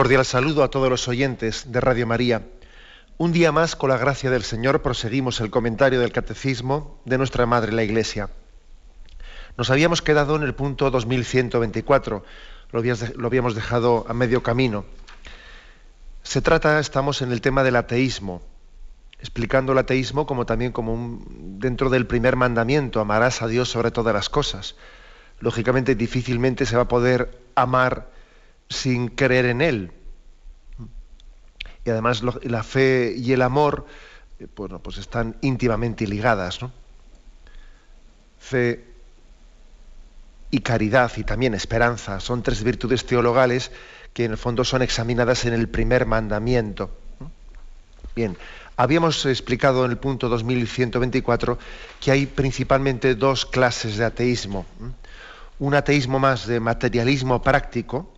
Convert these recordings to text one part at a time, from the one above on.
Cordial saludo a todos los oyentes de Radio María. Un día más, con la gracia del Señor, proseguimos el comentario del Catecismo de nuestra Madre la Iglesia. Nos habíamos quedado en el punto 2124, lo habíamos dejado a medio camino. Se trata, estamos en el tema del ateísmo, explicando el ateísmo como también como un, dentro del primer mandamiento, amarás a Dios sobre todas las cosas. Lógicamente, difícilmente se va a poder amar sin creer en Él. Y además la fe y el amor, eh, bueno, pues están íntimamente ligadas. Fe y caridad y también esperanza son tres virtudes teologales que en el fondo son examinadas en el primer mandamiento. Bien, habíamos explicado en el punto 2124 que hay principalmente dos clases de ateísmo. Un ateísmo más de materialismo práctico,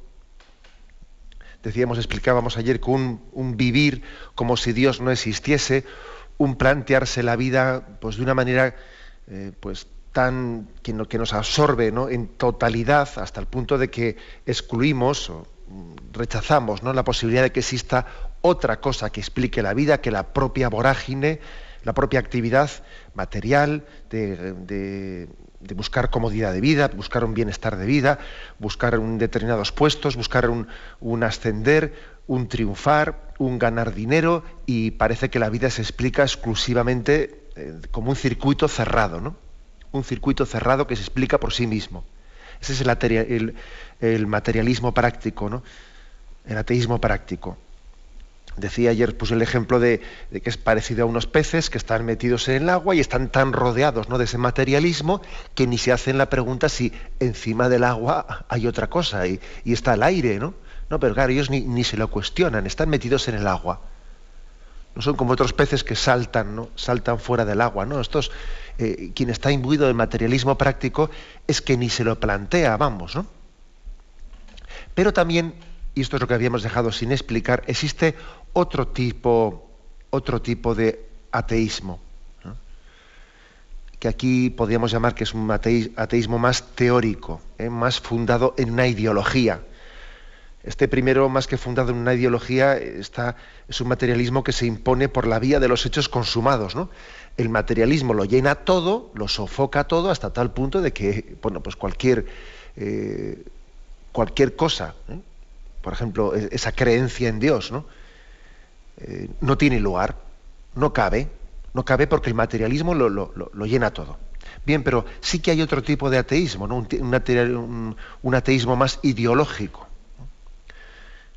decíamos, explicábamos ayer que un, vivir como si Dios no existiese, un plantearse la vida pues, de una manera eh, pues, tan que, nos absorbe en totalidad hasta el punto de que excluimos o rechazamos ¿no? la posibilidad de que exista otra cosa que explique la vida que la propia vorágine, la propia actividad material de buscar comodidad de vida, buscar un bienestar de vida, buscar un determinados puestos, buscar un, ascender, un triunfar, un ganar dinero y parece que la vida se explica exclusivamente eh, como un circuito cerrado, ¿no? Un circuito cerrado que se explica por sí mismo. Ese es el, el materialismo práctico, ¿no? El ateísmo práctico. Decía ayer, puse el ejemplo de, que es parecido a unos peces que están metidos en el agua y están tan rodeados ¿no? de ese materialismo que ni se hacen la pregunta si encima del agua hay otra cosa y, está el aire, ¿no? No, pero claro, ellos ni, se lo cuestionan, están metidos en el agua. No son como otros peces que saltan, ¿no? Saltan fuera del agua, ¿no? Estos, eh, quien está imbuido del materialismo práctico es que ni se lo plantea, vamos, ¿no? Pero también y esto es lo que habíamos dejado sin explicar, existe otro tipo, otro tipo de ateísmo, que aquí podríamos llamar que es un ateísmo más teórico, ¿eh? más fundado en una ideología. Este primero, más que fundado en una ideología, está, es un materialismo que se impone por la vía de los hechos consumados. El materialismo lo llena todo, lo sofoca todo, hasta tal punto de que, bueno, pues cualquier, eh, cualquier cosa, ¿eh? por ejemplo, e-, esa creencia en Dios, ¿no? Eh, no tiene lugar, no cabe, no cabe porque el materialismo lo, llena todo. Bien, pero sí que hay otro tipo de ateísmo, ¿no? un, ateísmo más ideológico,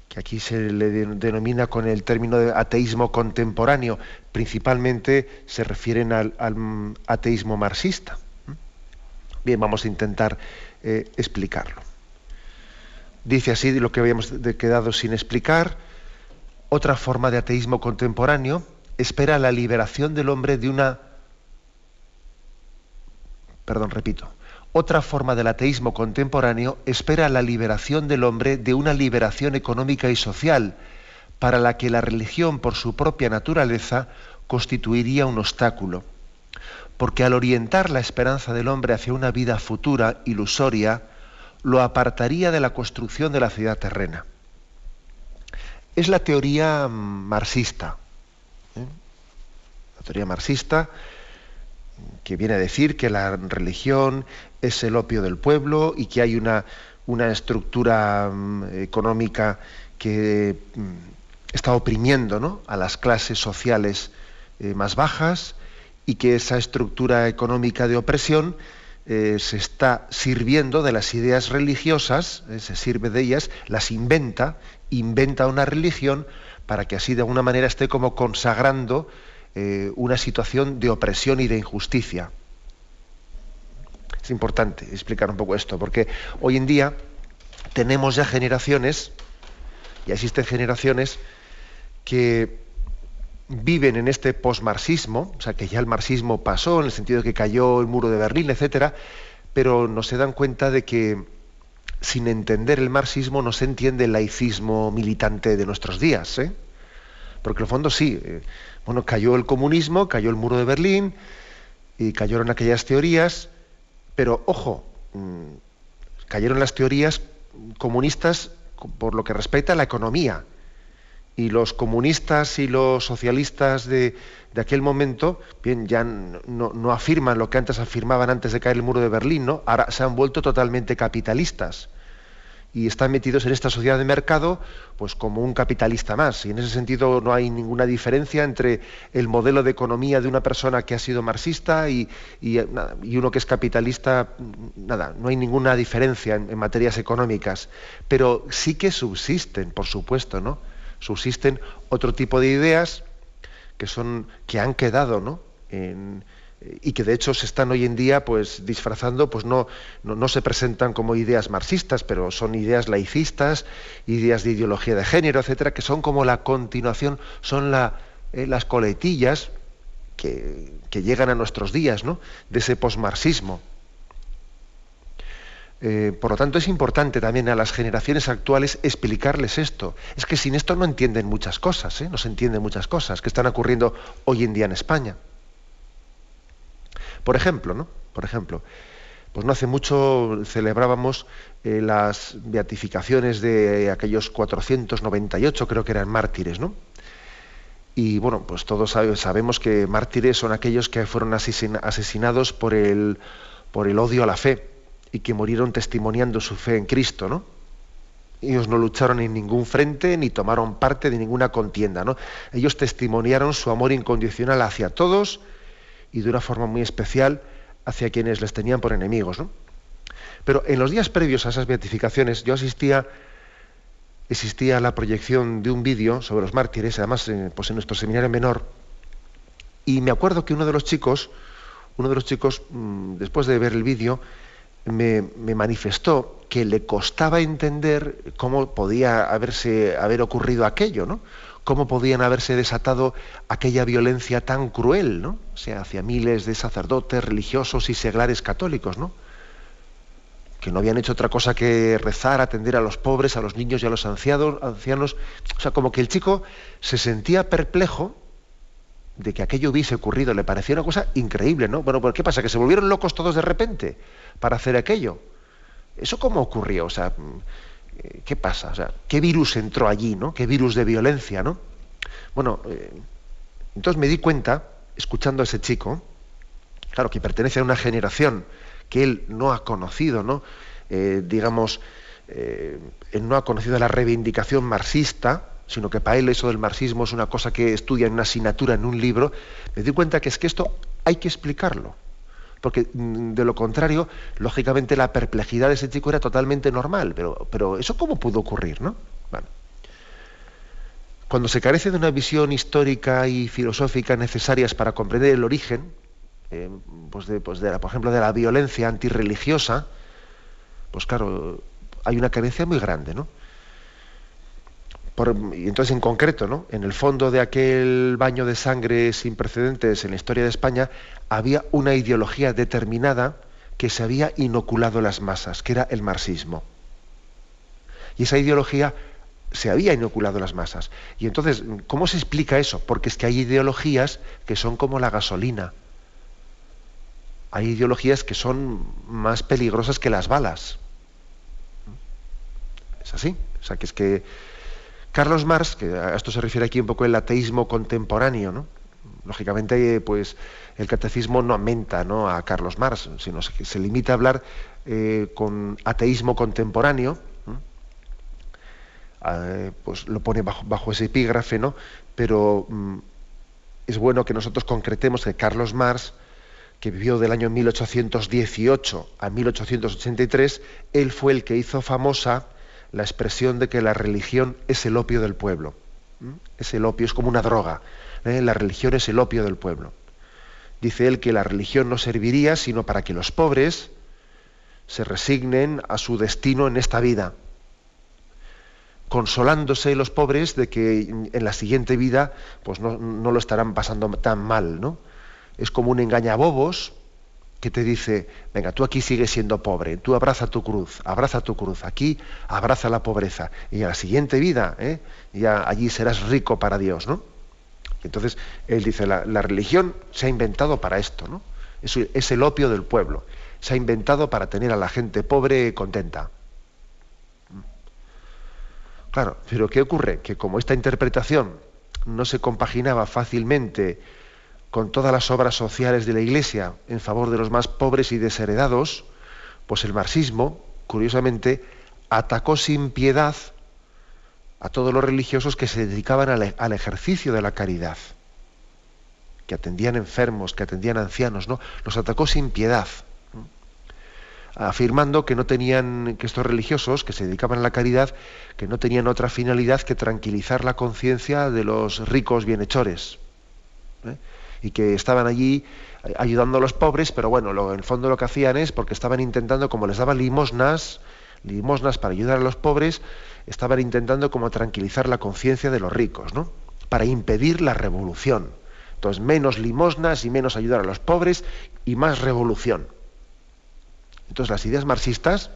que aquí se le denomina con el término de ateísmo contemporáneo, principalmente se refieren al, ateísmo marxista. Bien, vamos a intentar eh, explicarlo. Dice así lo que habíamos quedado sin explicar. Otra forma de ateísmo contemporáneo espera la liberación del hombre de una... Perdón, repito. Otra forma del ateísmo contemporáneo espera la liberación del hombre de una liberación económica y social, para la que la religión por su propia naturaleza constituiría un obstáculo. Porque al orientar la esperanza del hombre hacia una vida futura, ilusoria, lo apartaría de la construcción de la ciudad terrena. Es la teoría marxista. ¿eh? La teoría marxista que viene a decir que la religión es el opio del pueblo y que hay una, una estructura mm, económica que mm, está oprimiendo a las clases sociales eh, más bajas y que esa estructura económica de opresión eh, se está sirviendo de las ideas religiosas, eh, se sirve de ellas, las inventa, inventa una religión para que así de alguna manera esté como consagrando eh, una situación de opresión y de injusticia. Es importante explicar un poco esto, porque hoy en día tenemos ya generaciones, Ya existen generaciones que viven en este posmarxismo, o sea, que ya el marxismo pasó en el sentido de que cayó el muro de Berlín, etcétera, pero no se dan cuenta de que sin entender el marxismo no se entiende el laicismo militante de nuestros días, ¿eh? Porque en el fondo sí, eh, bueno, cayó el comunismo, cayó el muro de Berlín y cayeron aquellas teorías, pero ojo, mm, cayeron las teorías comunistas por lo que respecta a la economía, y los comunistas y los socialistas de, aquel momento, bien, ya no, afirman lo que antes afirmaban antes de caer el muro de Berlín, ¿no? Ahora se han vuelto totalmente capitalistas y están metidos en esta sociedad de mercado, pues como un capitalista más. Y en ese sentido no hay ninguna diferencia entre el modelo de economía de una persona que ha sido marxista y, uno que es capitalista. Nada, no hay ninguna diferencia en, en materias económicas. Pero sí que subsisten, por supuesto, ¿no? Subsisten otro tipo de ideas que son que han quedado ¿no? y que de hecho se están hoy en día pues disfrazando pues no, no, se presentan como ideas marxistas pero son ideas laicistas ideas de ideología de género etcétera que son como la continuación son eh, las coletillas que, que, llegan a nuestros días ¿no? de ese posmarxismo eh, por lo tanto, es importante también a las generaciones actuales explicarles esto. Es que sin esto no entienden muchas cosas, ¿eh? no se entienden muchas cosas que están ocurriendo hoy en día en España. Por ejemplo, ¿no? Por ejemplo, pues no hace mucho celebrábamos eh, las beatificaciones de aquellos 498, creo que eran mártires, ¿no? Y bueno, pues todos sabemos que mártires son aquellos que fueron asesinados por el, por el odio a la fe y que murieron testimoniando su fe en Cristo, ¿no? Ellos no lucharon en ningún frente ni tomaron parte de ninguna contienda, ¿no? Ellos testimoniaron su amor incondicional hacia todos y de una forma muy especial hacia quienes les tenían por enemigos, ¿no? Pero en los días previos a esas beatificaciones yo asistía existía la proyección de un vídeo sobre los mártires, además eh, pues en nuestro seminario menor, y me acuerdo que uno de los chicos, uno de los chicos, mm, después de ver el vídeo, me, manifestó que le costaba entender cómo podía haberse, haber ocurrido aquello, ¿no? Cómo podían haberse desatado aquella violencia tan cruel, ¿no? O sea, hacia miles de sacerdotes, religiosos y seglares católicos, ¿no? Que no habían hecho otra cosa que rezar, atender a los pobres, a los niños y a los ancianos, ancianos. O sea, como que el chico se sentía perplejo de que aquello hubiese ocurrido, le parecía una cosa increíble, ¿no? Bueno, pues ¿qué pasa? ¿Que se volvieron locos todos de repente para hacer aquello? ¿Eso cómo ocurrió? O sea, mm, ¿qué pasa? O sea, ¿qué virus entró allí, ¿no? ¿Qué virus de violencia, ¿no? Bueno, eh, entonces me di cuenta, escuchando a ese chico, claro, que pertenece a una generación que él no ha conocido, ¿no? Eh, digamos, eh, él no ha conocido la reivindicación marxista, sino que para él eso del marxismo es una cosa que estudia en una asignatura, en un libro, me di cuenta que es que esto hay que explicarlo. Porque mm, de lo contrario, lógicamente la perplejidad de ese chico era totalmente normal, pero, pero ¿eso cómo pudo ocurrir? ¿no? Cuando se carece de una visión histórica y filosófica necesarias para comprender el origen, eh, pues de, pues por ejemplo, de la violencia antirreligiosa, pues claro, hay una carencia muy grande, ¿no? Y entonces, en concreto, ¿no? en el fondo de aquel baño de sangre sin precedentes en la historia de España, había una ideología determinada que se había inoculado las masas, que era el marxismo. Y esa ideología se había inoculado las masas. Y entonces, ¿cómo se explica eso? Porque es que hay ideologías que son como la gasolina. Hay ideologías que son más peligrosas que las balas. Es así. O sea, que es que Carlos Marx, que a esto se refiere aquí un poco el ateísmo contemporáneo, ¿no? Lógicamente, pues el catecismo no aumenta ¿no? a Carlos Marx, sino que se limita a hablar eh, con ateísmo contemporáneo, eh, pues lo pone bajo, ese epígrafe, ¿no? Pero mm, es bueno que nosotros concretemos que Carlos Marx, que vivió del año 1818 a 1883, él fue el que hizo famosa la expresión de que la religión es el opio del pueblo. Es el opio, es como una droga. ¿eh? La religión es el opio del pueblo. Dice él que la religión no serviría sino para que los pobres se resignen a su destino en esta vida. consolándose los pobres de que en la siguiente vida pues no, no lo estarán pasando tan mal, ¿no? Es como un engañabobos que te dice, venga, tú aquí sigues siendo pobre, tú abraza tu cruz, abraza tu cruz, aquí abraza la pobreza, y en la siguiente vida, ¿eh? ya allí serás rico para Dios, ¿no? Entonces, él dice, la, religión se ha inventado para esto, ¿no? Es, es el opio del pueblo, se ha inventado para tener a la gente pobre contenta. Claro, pero ¿qué ocurre? Que como esta interpretación no se compaginaba fácilmente con todas las obras sociales de la Iglesia en favor de los más pobres y desheredados, pues el marxismo, curiosamente, atacó sin piedad a todos los religiosos que se dedicaban al, ejercicio de la caridad, que atendían enfermos, que atendían ancianos, ¿no? Los atacó sin piedad, afirmando que no tenían, que estos religiosos que se dedicaban a la caridad, que no tenían otra finalidad que tranquilizar la conciencia de los ricos bienhechores. ¿eh? Y que estaban allí eh, ayudando a los pobres, pero bueno, en el fondo lo que hacían es porque estaban intentando, como les daban limosnas, limosnas para ayudar a los pobres, estaban intentando como tranquilizar la conciencia de los ricos, ¿no? Para impedir la revolución. Entonces, menos limosnas y menos ayudar a los pobres y más revolución. Entonces, las ideas marxistas,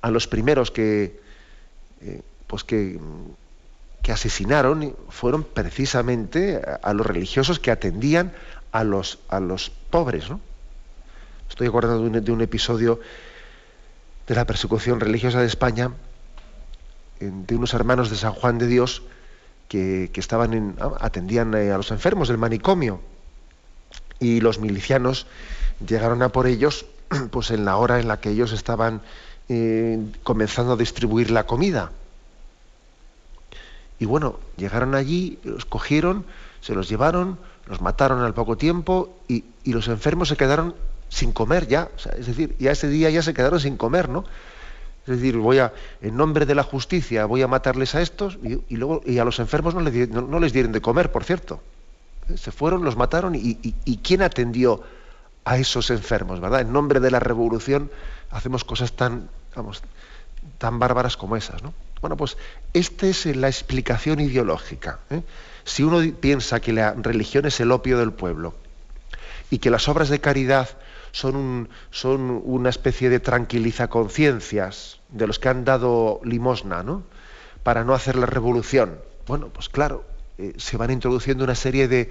a los primeros que, eh, pues que que asesinaron fueron precisamente a los religiosos que atendían a los, a los pobres. ¿no? Estoy acordando de un, episodio de la persecución religiosa de España, de unos hermanos de San Juan de Dios que, estaban en, atendían eh, a los enfermos del manicomio. Y los milicianos llegaron a por ellos pues en la hora en la que ellos estaban eh, comenzando a distribuir la comida y bueno, llegaron allí, los cogieron, se los llevaron, los mataron al poco tiempo y, los enfermos se quedaron sin comer ya. es decir, ya ese día ya se quedaron sin comer, ¿no? Es decir, voy a, en nombre de la justicia, voy a matarles a estos y, luego y a los enfermos no les, no, les, dieron de comer, por cierto. ¿Eh? Se fueron, los mataron y, y, quién atendió a esos enfermos, ¿verdad? En nombre de la revolución hacemos cosas tan, vamos, tan bárbaras como esas, ¿no? Bueno, pues esta es la explicación ideológica. ¿eh? Si uno piensa que la religión es el opio del pueblo y que las obras de caridad son, son una especie de tranquiliza conciencias de los que han dado limosna, ¿no? Para no hacer la revolución. Bueno, pues claro, eh, se van introduciendo una serie de,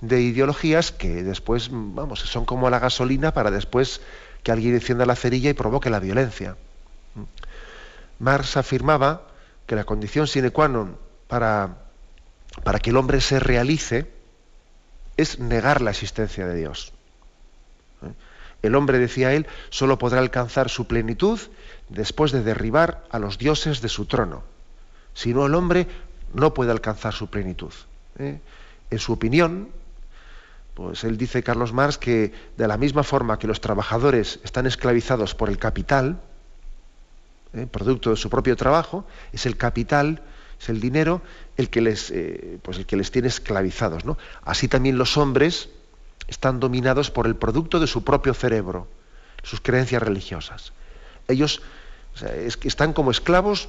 de ideologías que después, vamos, son como la gasolina para después que alguien encienda la cerilla y provoque la violencia. Marx afirmaba que la condición sine qua non para, para que el hombre se realice es negar la existencia de Dios. El hombre, decía él, solo podrá alcanzar su plenitud después de derribar a los dioses de su trono. Si no, el hombre no puede alcanzar su plenitud. ¿Eh? En su opinión, pues él dice, Carlos Marx, que de la misma forma que los trabajadores están esclavizados por el capital, ¿eh? producto de su propio trabajo, es el capital, es el dinero el que les, eh, pues el que les tiene esclavizados. ¿no? Así también los hombres están dominados por el producto de su propio cerebro, sus creencias religiosas. Ellos están como esclavos,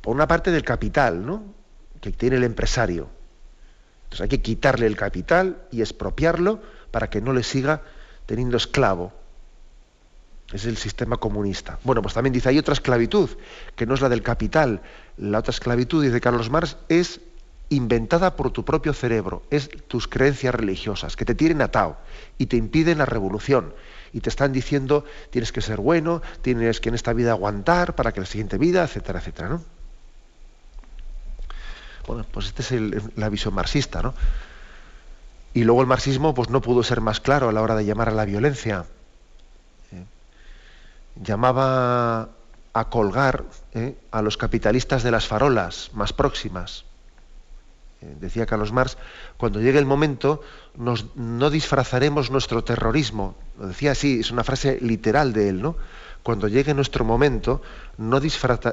por una parte, del capital que tiene el empresario. Entonces hay que quitarle el capital y expropiarlo para que no le siga teniendo esclavo. Es el sistema comunista. Bueno, pues también dice, hay otra esclavitud, que no es la del capital. La otra esclavitud, dice Carlos Marx, es inventada por tu propio cerebro, es tus creencias religiosas, que te tienen atado y te impiden la revolución. Y te están diciendo, tienes que ser bueno, tienes que en esta vida aguantar para que la siguiente vida, etcétera, etcétera, ¿no? Bueno, pues esta es la visión marxista, ¿no? Y luego el marxismo pues, no pudo ser más claro a la hora de llamar a la violencia llamaba a colgar eh, a los capitalistas de las farolas más próximas. Eh, decía Carlos Marx, cuando llegue el momento no disfrazaremos nuestro terrorismo. Lo decía así, es una frase literal de él, ¿no? Cuando llegue nuestro momento no,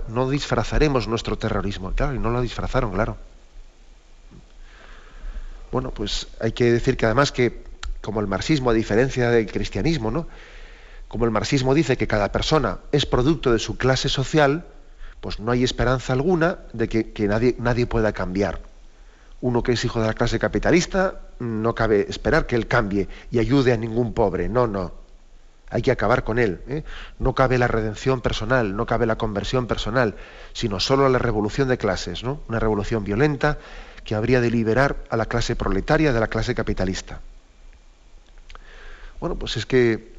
no disfrazaremos nuestro terrorismo. Claro, y no lo disfrazaron, claro. Bueno, pues hay que decir que además que, como el marxismo, a diferencia del cristianismo, ¿no? Como el marxismo dice que cada persona es producto de su clase social, pues no hay esperanza alguna de que, nadie, nadie pueda cambiar. Uno que es hijo de la clase capitalista, no cabe esperar que él cambie y ayude a ningún pobre. No, no hay que acabar con él. ¿eh? No cabe la redención personal, no cabe la conversión personal, sino solo la revolución de clases, ¿no? una revolución violenta que habría de liberar a la clase proletaria de la clase capitalista. Bueno, pues es que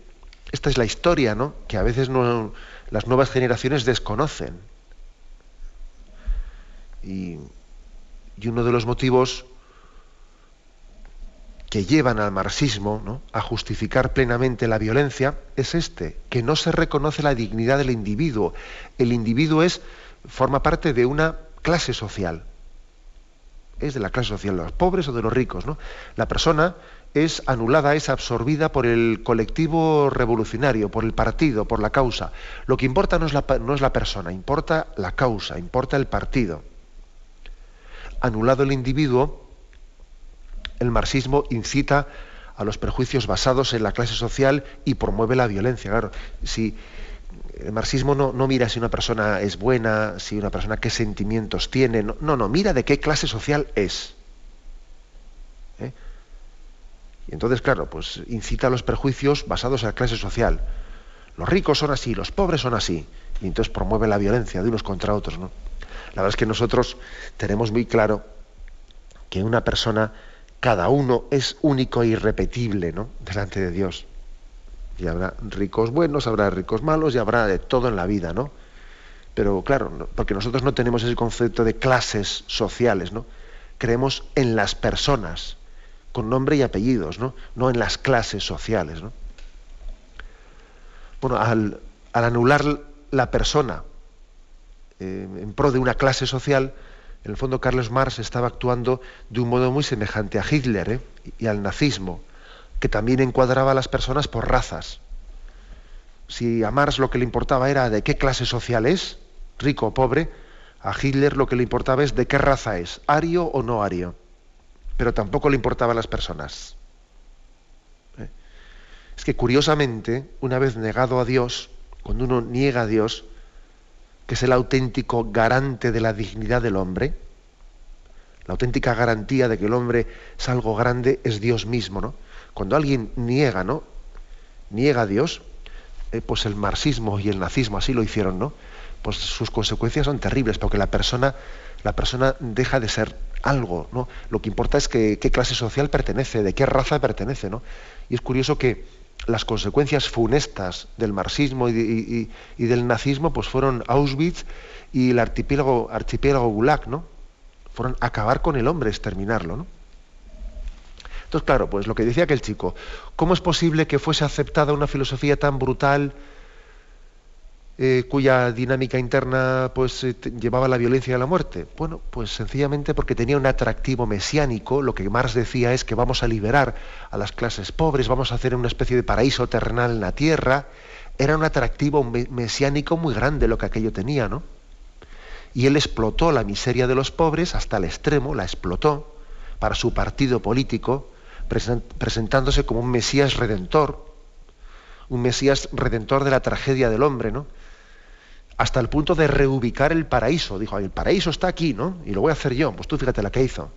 esta es la historia, ¿no? Que a veces las nuevas generaciones desconocen. Y, y uno de los motivos que llevan al marxismo a justificar plenamente la violencia es este, que no se reconoce la dignidad del individuo. El individuo es, forma parte de una clase social. Es de la clase social, de los pobres o de los ricos. ¿no? La persona es anulada, es absorbida por el colectivo revolucionario, por el partido, por la causa. Lo que importa no es la, no es la persona, importa la causa, importa el partido. Anulado el individuo, el marxismo incita a los prejuicios basados en la clase social y promueve la violencia. Claro, si el marxismo no, mira si una persona es buena, si una persona qué sentimientos tiene, no, no, mira de qué clase social es. ¿eh? Y entonces, claro, pues incita a los prejuicios basados en la clase social. Los ricos son así, los pobres son así. Y entonces promueve la violencia de unos contra otros. ¿no? La verdad es que nosotros tenemos muy claro que una persona cada uno es único e irrepetible ¿no? delante de Dios. Y habrá ricos buenos, habrá ricos malos y habrá de todo en la vida, ¿no? Pero claro, porque nosotros no tenemos ese concepto de clases sociales, ¿no? Creemos en las personas, con nombre y apellidos, ¿no? No en las clases sociales, ¿no? Bueno, al, anular la persona eh, en pro de una clase social, en el fondo Carlos Marx estaba actuando de un modo muy semejante a Hitler ¿eh? y al nazismo, que también encuadraba a las personas por razas. Si a Marx lo que le importaba era de qué clase social es, rico o pobre, a Hitler lo que le importaba es de qué raza es, ario o no ario. Pero tampoco le importaban las personas. ¿eh? Es que curiosamente, una vez negado a Dios, cuando uno niega a Dios, que es el auténtico garante de la dignidad del hombre, la auténtica garantía de que el hombre es algo grande es Dios mismo, ¿no? Cuando alguien niega, ¿no? Niega a Dios, eh, pues el marxismo y el nazismo así lo hicieron, ¿no? Pues sus consecuencias son terribles, porque la persona, la persona deja de ser algo, ¿no? Lo que importa es que, qué clase social pertenece, de qué raza pertenece, ¿no? Y es curioso que las consecuencias funestas del marxismo y, del nazismo pues fueron Auschwitz y el archipiélago, archipiélago Gulag, ¿no? Fueron acabar con el hombre, exterminarlo, ¿no? Entonces, claro, pues lo que decía aquel chico, ¿cómo es posible que fuese aceptada una filosofía tan brutal, eh, cuya dinámica interna pues eh, llevaba la violencia a la muerte? Bueno, pues sencillamente porque tenía un atractivo mesiánico, lo que Marx decía es que vamos a liberar a las clases pobres, vamos a hacer una especie de paraíso terrenal en la tierra, era un atractivo mesiánico muy grande lo que aquello tenía, ¿no? Y él explotó la miseria de los pobres hasta el extremo, la explotó para su partido político, presentándose como un Mesías redentor, un Mesías redentor de la tragedia del hombre, ¿no? Hasta el punto de reubicar el paraíso. Dijo, el paraíso está aquí, ¿no? Y lo voy a hacer yo. Pues tú fíjate la que hizo.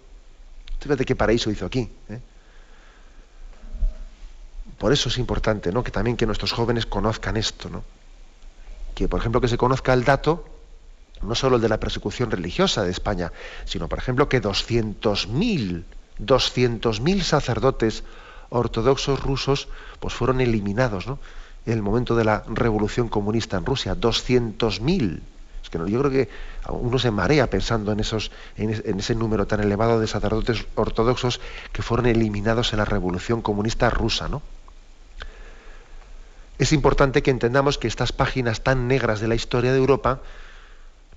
Fíjate qué paraíso hizo aquí. ¿eh? Por eso es importante, ¿no? Que también que nuestros jóvenes conozcan esto, ¿no? Que, por ejemplo, que se conozca el dato, no solo el de la persecución religiosa de España, sino, por ejemplo, que 200.000, 200.000 sacerdotes ortodoxos rusos, pues fueron eliminados, ¿no? En el momento de la revolución comunista en Rusia, 200.000. Es que yo creo que uno se marea pensando en, esos, en ese número tan elevado de sacerdotes ortodoxos que fueron eliminados en la revolución comunista rusa. ¿no? Es importante que entendamos que estas páginas tan negras de la historia de Europa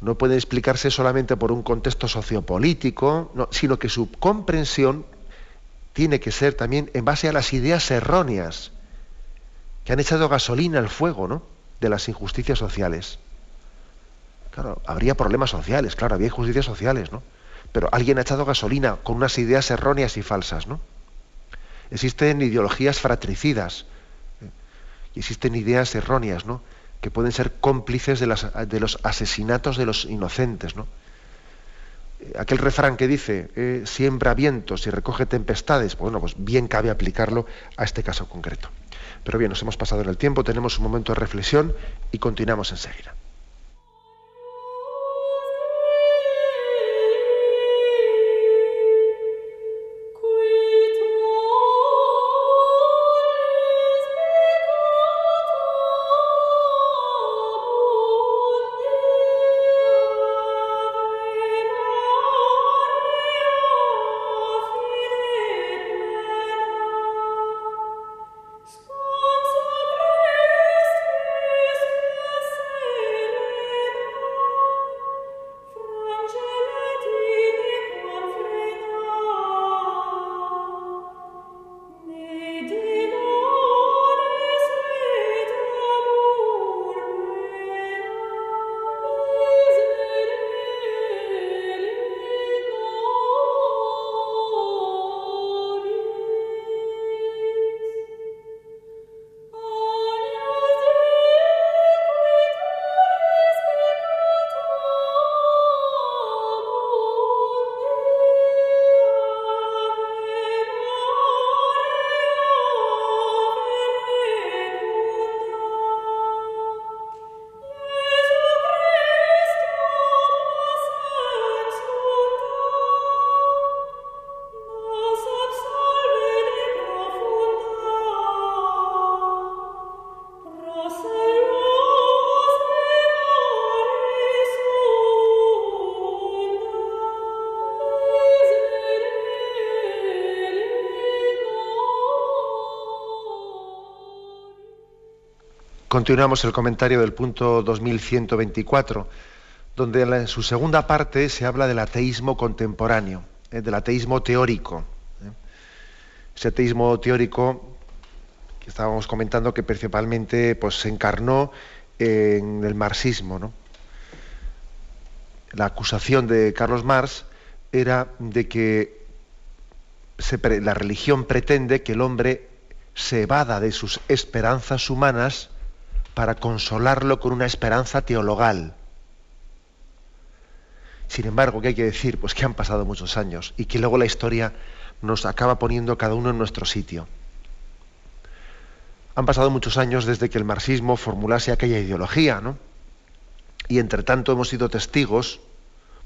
no pueden explicarse solamente por un contexto sociopolítico, sino que su comprensión tiene que ser también en base a las ideas erróneas que han echado gasolina al fuego ¿no? de las injusticias sociales. Claro, habría problemas sociales, claro, había injusticias sociales, ¿no? Pero alguien ha echado gasolina con unas ideas erróneas y falsas, ¿no? Existen ideologías fratricidas ¿eh? y existen ideas erróneas, ¿no? que pueden ser cómplices de, los asesinatos de los inocentes. ¿no? Aquel refrán que dice, eh, siembra vientos y recoge tempestades, pues bueno, pues bien cabe aplicarlo a este caso concreto. Pero bien, nos hemos pasado en el tiempo, tenemos un momento de reflexión y continuamos enseguida. Continuamos el comentario del punto 2124, donde en su segunda parte se habla del ateísmo contemporáneo, eh, del ateísmo teórico. Eh. Ese ateísmo teórico que estábamos comentando que principalmente pues, se encarnó en el marxismo. La acusación de Carlos Marx era de que la religión pretende que el hombre se evada de sus esperanzas humanas para consolarlo con una esperanza teologal. Sin embargo, ¿qué hay que decir? Pues que han pasado muchos años y que luego la historia nos acaba poniendo cada uno en nuestro sitio. Han pasado muchos años desde que el marxismo formulase aquella ideología, ¿no? Y entre tanto hemos sido testigos,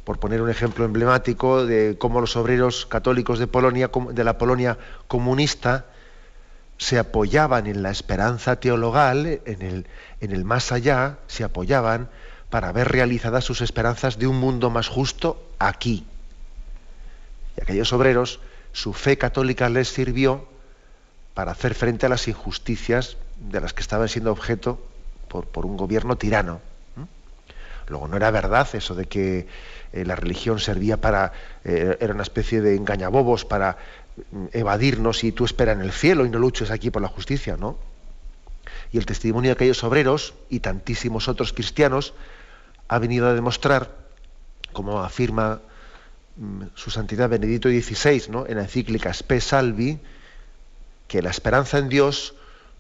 por poner un ejemplo emblemático, de cómo los obreros católicos de Polonia, de la Polonia comunista, se apoyaban en la esperanza teologal, en el, en el más allá, se apoyaban para ver realizadas sus esperanzas de un mundo más justo aquí. Y aquellos obreros, su fe católica les sirvió para hacer frente a las injusticias de las que estaban siendo objeto por, por un gobierno tirano. Luego no era verdad eso de que eh, la religión servía para, eh, era una especie de engañabobos para evadirnos y tú esperas en el cielo y no luches aquí por la justicia, ¿no? Y el testimonio de aquellos obreros y tantísimos otros cristianos ha venido a demostrar, como afirma mm, su santidad Benedito XVI ¿no? en la encíclica Spe Salvi, que la esperanza en Dios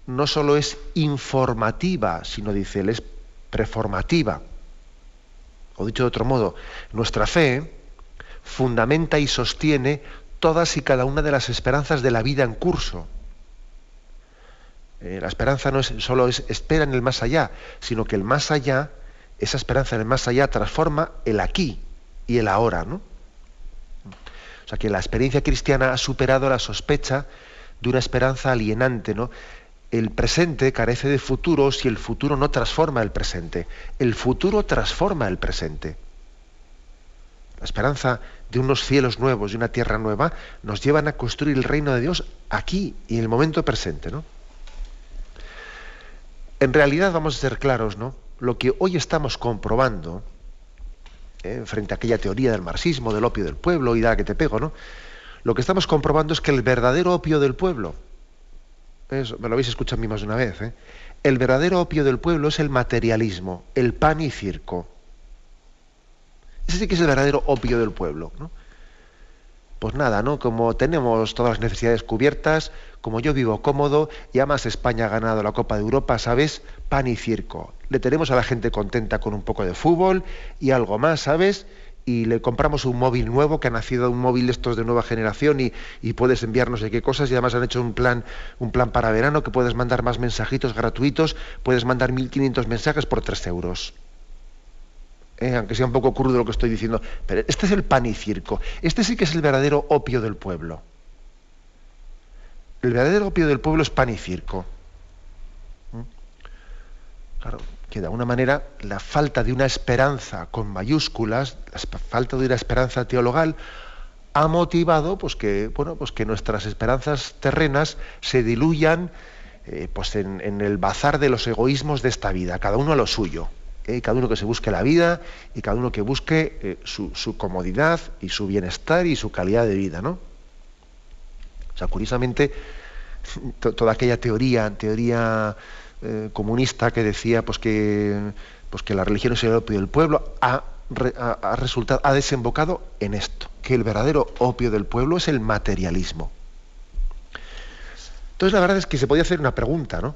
no solo es informativa, sino dice él, es preformativa. O dicho de otro modo, nuestra fe fundamenta y sostiene todas y cada una de las esperanzas de la vida en curso. Eh, la esperanza no es, solo es espera en el más allá, sino que el más allá, esa esperanza en el más allá transforma el aquí y el ahora. ¿no? O sea que la experiencia cristiana ha superado la sospecha de una esperanza alienante. ¿no? El presente carece de futuro si el futuro no transforma el presente. El futuro transforma el presente. La esperanza de unos cielos nuevos y una tierra nueva, nos llevan a construir el reino de Dios aquí y en el momento presente, ¿no? En realidad, vamos a ser claros, ¿no? Lo que hoy estamos comprobando, ¿eh? frente a aquella teoría del marxismo, del opio del pueblo y da que te pego, ¿no? Lo que estamos comprobando es que el verdadero opio del pueblo, eso me lo habéis escuchado a mí más de una vez, ¿eh? el verdadero opio del pueblo es el materialismo, el pan y circo. Ese sí que es el verdadero opio del pueblo. pues nada, ¿no? Como tenemos todas las necesidades cubiertas, como yo vivo cómodo y además España ha ganado la Copa de Europa, ¿sabes? Pan y circo. Le tenemos a la gente contenta con un poco de fútbol y algo más, ¿sabes? y le compramos un móvil nuevo que ha nacido un móvil estos de nueva generación y, y, puedes enviar no sé qué cosas y además han hecho un plan un plan para verano que puedes mandar más mensajitos gratuitos puedes mandar 1500 mensajes por 3 euros eh, aunque sea un poco crudo lo que estoy diciendo pero este es el pan y circo este sí que es el verdadero opio del pueblo el verdadero opio del pueblo es pan y circo ¿Mm? claro que de alguna manera la falta de una esperanza con mayúsculas, la falta de una esperanza teologal, ha motivado pues, que, bueno, pues, que nuestras esperanzas terrenas se diluyan eh, pues, en, el bazar de los egoísmos de esta vida, cada uno a lo suyo. Cada uno que se busque la vida y cada uno que busque eh, su, su, comodidad y su bienestar y su calidad de vida. ¿no? O sea, curiosamente, toda aquella teoría, teoría eh, comunista que decía pues que, pues que la religión es el opio del pueblo, ha, ha, resultado, ha desembocado en esto, que el verdadero opio del pueblo es el materialismo. Entonces la verdad es que se podía hacer una pregunta, ¿no?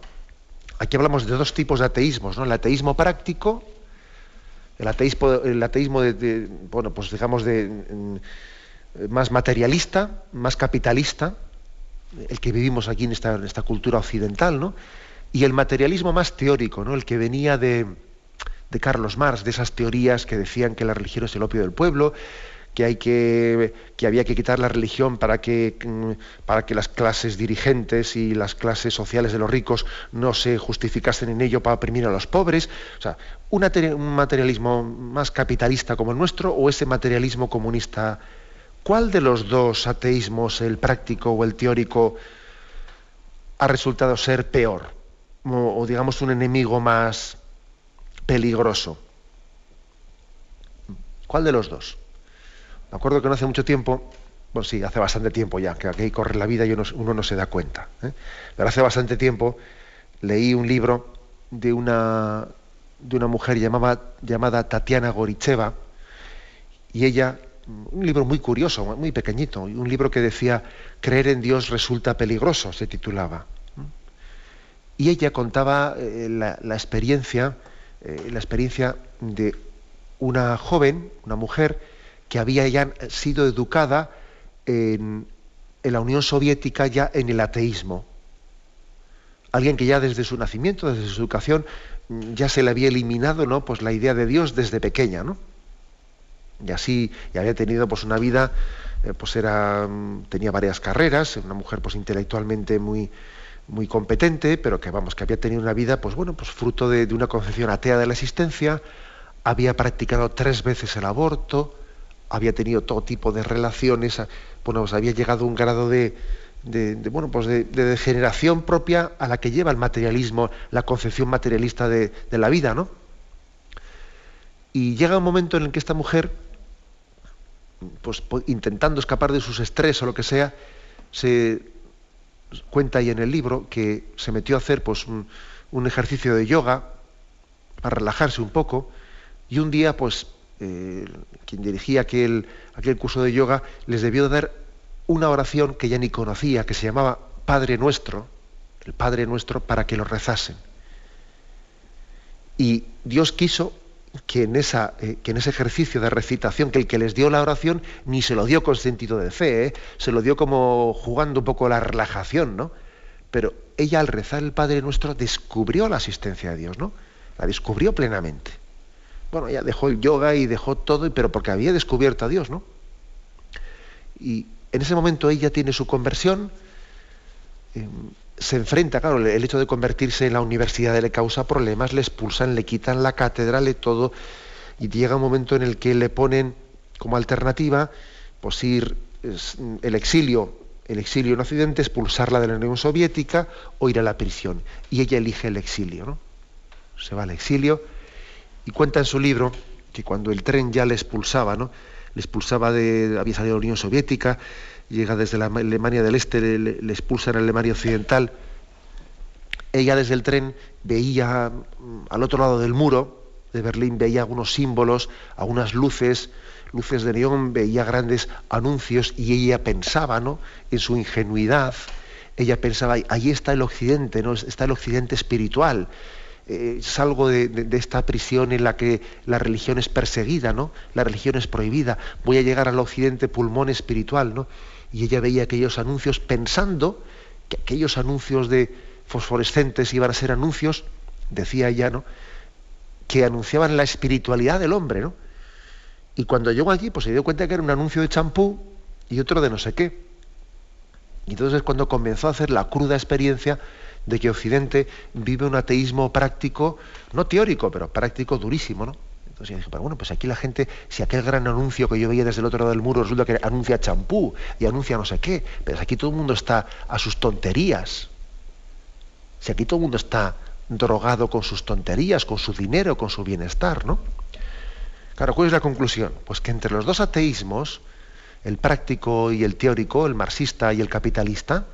Aquí hablamos de dos tipos de ateísmos, ¿no? El ateísmo práctico, el ateísmo, el ateísmo de, bueno, pues digamos de más materialista, más capitalista, el que vivimos aquí en esta, cultura occidental, ¿no? y el materialismo más teórico, ¿no? el que venía de Carlos Marx, de esas teorías que decían que la religión es el opio del pueblo, que, hay que, que había que quitar la religión para que, mm, para que las clases dirigentes y las clases sociales de los ricos no se justificasen en ello para oprimir a los pobres. O sea, un materialismo más capitalista como el nuestro o ese materialismo comunista. ¿Cuál de los dos ateísmos, el práctico o el teórico, ha resultado ser peor? o, digamos un enemigo más peligroso? ¿Cuál de los dos? Me acuerdo que no hace mucho tiempo, bueno, sí, hace bastante tiempo ya, que aquí corre la vida y uno, no se da cuenta. ¿eh? Pero hace bastante tiempo leí un libro de una, de una mujer llamada, llamada Tatiana Goricheva, y ella, un libro muy curioso, muy pequeñito, un libro que decía, Creer en Dios resulta peligroso, se titulaba. Y ella contaba eh, la, experiencia, eh, la experiencia de una joven, una mujer, que había ya sido educada en, la Unión Soviética ya en el ateísmo. Alguien que ya desde su nacimiento, desde su educación, ya se le había eliminado ¿no? pues la idea de Dios desde pequeña, ¿no? Y así, y había tenido pues una vida, eh, pues era, tenía varias carreras, una mujer pues intelectualmente muy, muy competente, pero que vamos, que había tenido una vida, pues bueno, pues fruto de, una concepción atea de la existencia, había practicado tres veces el aborto, había tenido todo tipo de relaciones, bueno, pues había llegado a un grado de, bueno, pues de, degeneración propia a la que lleva el materialismo, la concepción materialista de, la vida, ¿no? Y llega un momento en el que esta mujer, pues intentando escapar de sus estrés o lo que sea, se cuenta ahí en el libro que se metió a hacer pues, un, ejercicio de yoga para relajarse un poco y un día pues eh, quien dirigía aquel, aquel curso de yoga les debió dar una oración que ya ni conocía, que se llamaba Padre Nuestro, el Padre Nuestro, para que lo rezasen. Y Dios quiso que en, esa, eh, que en ese ejercicio de recitación, que el que les dio la oración ni se lo dio con sentido de fe, ¿eh? se lo dio como jugando un poco la relajación, ¿no? Pero ella al rezar el Padre Nuestro descubrió la asistencia de Dios, ¿no? La descubrió plenamente. Bueno, ella dejó el yoga y dejó todo, pero porque había descubierto a Dios, ¿no? Y en ese momento ella tiene su conversión, em, se enfrenta, claro, el hecho de convertirse en la universidad le causa problemas, le expulsan, le quitan la cátedra, le todo, y llega un momento en el que le ponen como alternativa, pues ir el exilio, el exilio en Occidente, expulsarla de la Unión Soviética o ir a la prisión. Y ella elige el exilio, ¿no? Se va al exilio y cuenta en su libro que cuando el tren ya le expulsaba, ¿no? Le expulsaba de, había salido de la Unión Soviética, llega desde la Alemania del Este, le, expulsa en la Alemania Occidental. Ella desde el tren veía mm, al otro lado del muro de Berlín, veía algunos símbolos, algunas luces, luces de neón, veía grandes anuncios y ella pensaba, ¿no? En su ingenuidad, ella pensaba, ahí está el occidente, ¿no? Está el occidente espiritual. Eh, salgo de, esta prisión en la que la religión es perseguida, ¿no? La religión es prohibida. Voy a llegar al occidente pulmón espiritual, ¿no? Y ella veía aquellos anuncios pensando que aquellos anuncios de fosforescentes iban a ser anuncios, decía ella, ¿no? Que anunciaban la espiritualidad del hombre, ¿no? Y cuando llegó allí, pues se dio cuenta que era un anuncio de champú y otro de no sé qué. Y entonces es cuando comenzó a hacer la cruda experiencia de que Occidente vive un ateísmo práctico, no teórico, pero práctico durísimo, ¿no? Entonces yo dije, pero bueno, pues aquí la gente, si aquel gran anuncio que yo veía desde el otro lado del muro resulta que anuncia champú y anuncia no sé qué, pero aquí todo el mundo está a sus tonterías. Si aquí todo el mundo está drogado con sus tonterías, con su dinero, con su bienestar, ¿no? Claro, ¿cuál es la conclusión? Pues que entre los dos ateísmos, el práctico y el teórico, el marxista y el capitalista,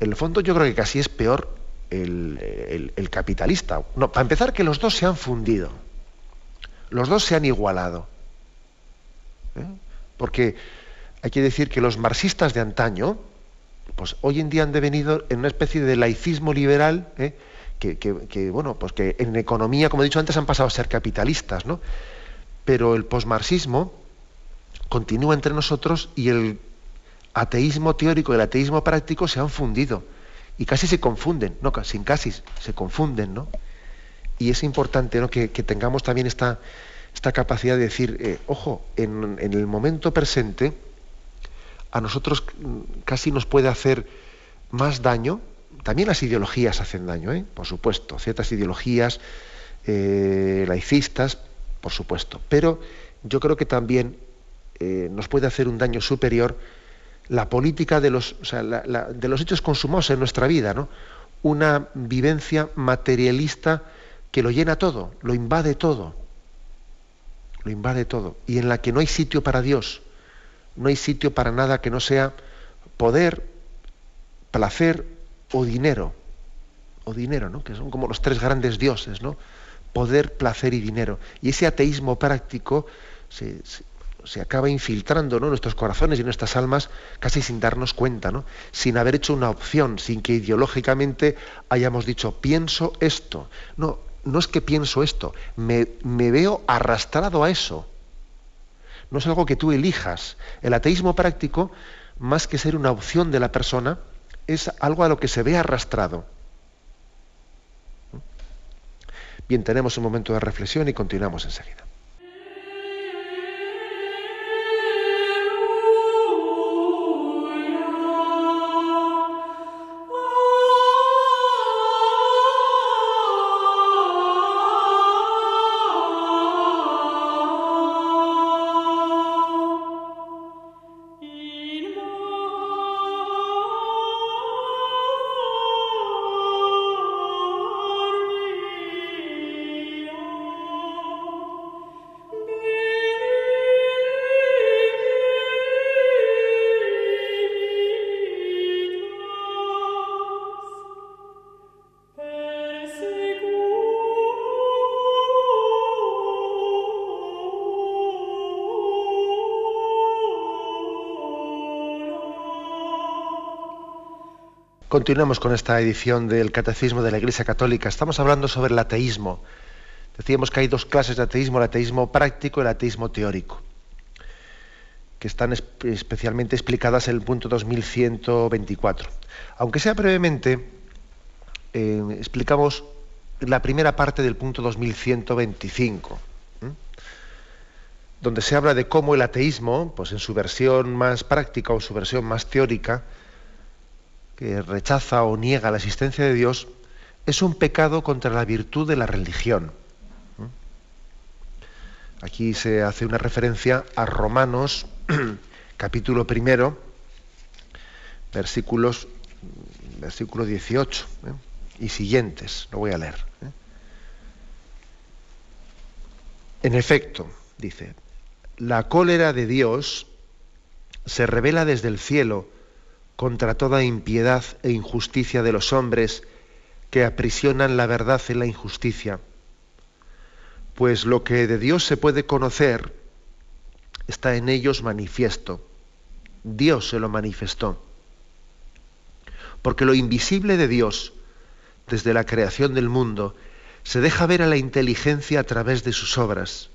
en el fondo yo creo que casi es peor el, capitalista. No, para empezar, que los dos se han fundido. Los dos se han igualado. ¿eh? Porque hay que decir que los marxistas de antaño, pues hoy en día han devenido en una especie de laicismo liberal, ¿eh? que, que, bueno, pues que en economía, como he dicho antes, han pasado a ser capitalistas, ¿no? pero el posmarxismo continúa entre nosotros y el ateísmo teórico y el ateísmo práctico se han fundido y casi se confunden, no, sin casi se confunden, ¿no? Y es importante ¿no? que, tengamos también esta, esta capacidad de decir, eh, ojo, en, el momento presente a nosotros casi nos puede hacer más daño, también las ideologías hacen daño, ¿eh? por supuesto, ciertas ideologías eh, laicistas, por supuesto. Pero yo creo que también eh, nos puede hacer un daño superior la política de los, de los hechos consumados en nuestra vida, ¿no? Una vivencia materialista que lo llena todo, lo invade todo, lo invade todo, y en la que no hay sitio para Dios, no hay sitio para nada que no sea poder, placer o dinero, o dinero, ¿no? Que son como los tres grandes dioses, ¿no? poder, placer y dinero. Y ese ateísmo práctico acaba infiltrando en nuestros corazones y nuestras almas casi sin darnos cuenta, ¿no? sin haber hecho una opción, sin que ideológicamente hayamos dicho, pienso esto. No, no es que pienso esto, me, me veo arrastrado a eso. No es algo que tú elijas. El ateísmo práctico, más que ser una opción de la persona, es algo a lo que se ve arrastrado. Bien, tenemos un momento de reflexión y continuamos enseguida. Continuamos con esta edición del Catecismo de la Iglesia Católica. Estamos hablando sobre el ateísmo. Decíamos que hay dos clases de ateísmo, el ateísmo práctico y el ateísmo teórico, que están especialmente explicadas en el punto 2124. Aunque sea brevemente, eh, explicamos la primera parte del punto 2125, donde se habla de cómo el ateísmo, pues en su versión más práctica o su versión más teórica, que rechaza o niega la existencia de Dios, es un pecado contra la virtud de la religión. Aquí se hace una referencia a Romanos, capítulo primero, versículos, versículo 18 ¿eh? y siguientes. Lo voy a leer. ¿eh? En efecto, dice, la cólera de Dios se revela desde el cielo contra toda impiedad e injusticia de los hombres que aprisionan la verdad en la injusticia. Pues lo que de Dios se puede conocer está en ellos manifiesto. Dios se lo manifestó. Porque lo invisible de Dios, desde la creación del mundo, se deja ver a la inteligencia a través de sus obras,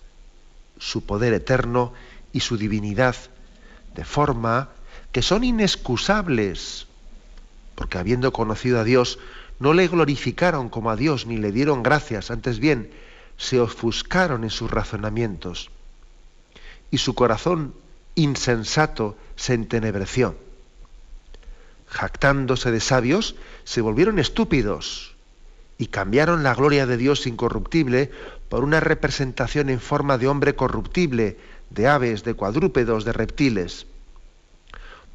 su poder eterno y su divinidad, de forma que son inexcusables, porque habiendo conocido a Dios, no le glorificaron como a Dios ni le dieron gracias, antes bien, se ofuscaron en sus razonamientos y su corazón insensato se entenebreció. Jactándose de sabios, se volvieron estúpidos y cambiaron la gloria de Dios incorruptible por una representación en forma de hombre corruptible, de aves, de cuadrúpedos, de reptiles.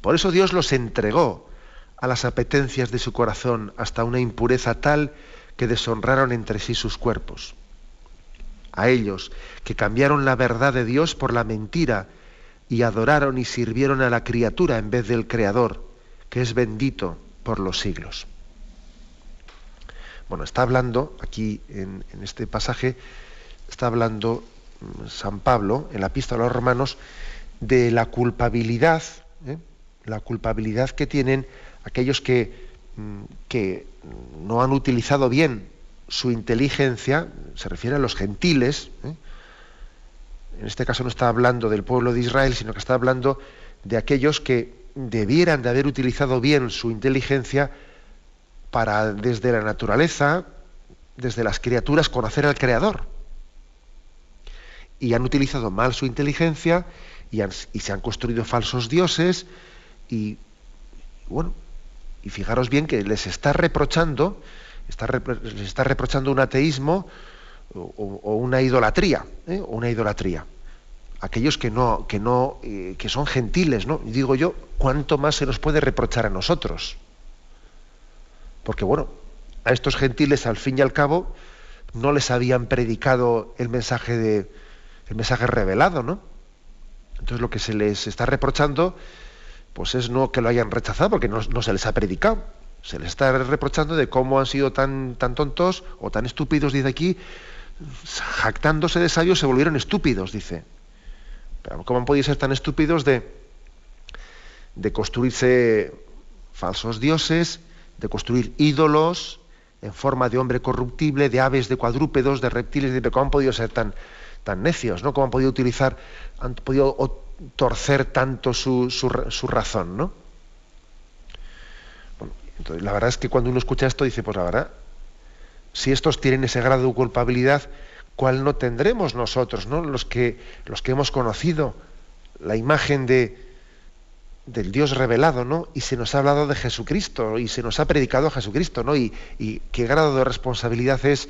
Por eso Dios los entregó a las apetencias de su corazón hasta una impureza tal que deshonraron entre sí sus cuerpos. A ellos, que cambiaron la verdad de Dios por la mentira y adoraron y sirvieron a la criatura en vez del Creador, que es bendito por los siglos. Bueno, está hablando aquí en, este pasaje, está hablando mm, San Pablo en la epístola a los romanos de la culpabilidad. La culpabilidad que tienen aquellos que, mm, que no han utilizado bien su inteligencia, se refiere a los gentiles, ¿eh? en este caso no está hablando del pueblo de Israel, sino que está hablando de aquellos que debieran de haber utilizado bien su inteligencia para desde la naturaleza, desde las criaturas, conocer al Creador. Y han utilizado mal su inteligencia y, y se han construido falsos dioses y bueno, y fijaros bien que les está reprochando, está, les está reprochando un ateísmo o, una idolatría, ¿eh? o una idolatría. Aquellos que no, que no, eh, que son gentiles, ¿no? Digo yo, ¿cuánto más se nos puede reprochar a nosotros? Porque bueno, a estos gentiles al fin y al cabo no les habían predicado el mensaje de el mensaje revelado, ¿no? Entonces lo que se les está reprochando pues es no que lo hayan rechazado, porque no, se les ha predicado. Se les está reprochando de cómo han sido tan, tan tontos o tan estúpidos, dice aquí, jactándose de sabios se volvieron estúpidos, dice. Pero ¿cómo han podido ser tan estúpidos de, de construirse falsos dioses, de construir ídolos en forma de hombre corruptible, de aves, de cuadrúpedos, de reptiles, de, ¿cómo han podido ser tan, tan necios? ¿no? ¿Cómo han podido utilizar, han podido torcer tanto su, su, razón, ¿no? entonces, la verdad es que cuando uno escucha esto dice, pues la verdad, si estos tienen ese grado de culpabilidad, ¿cuál no tendremos nosotros, ¿no? Los que, los que hemos conocido la imagen de, del Dios revelado, ¿no? Y se nos ha hablado de Jesucristo y se nos ha predicado a Jesucristo, ¿no? Y qué grado de responsabilidad es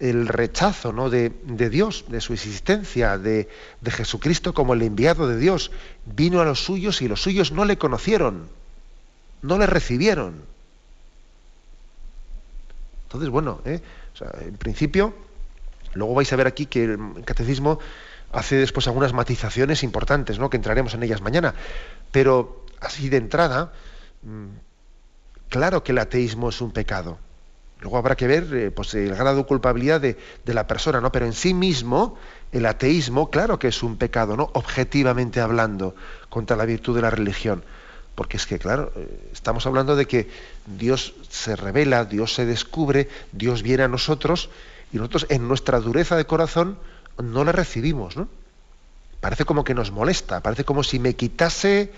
el rechazo ¿no? de, Dios, de su existencia, de, Jesucristo como el enviado de Dios. Vino a los suyos y los suyos no le conocieron, no le recibieron. Entonces, bueno, ¿eh? en principio, luego vais a ver aquí que el catecismo hace después algunas matizaciones importantes, ¿no? que entraremos en ellas mañana. Pero así de entrada, mm, claro que el ateísmo es un pecado. Luego habrá que ver eh, pues, el grado de culpabilidad de, la persona, ¿no? Pero en sí mismo, el ateísmo, claro que es un pecado, ¿no? Objetivamente hablando, contra la virtud de la religión. Porque es que, claro, eh, estamos hablando de que Dios se revela, Dios se descubre, Dios viene a nosotros y nosotros en nuestra dureza de corazón no le recibimos, ¿no? Parece como que nos molesta, parece como si me quitase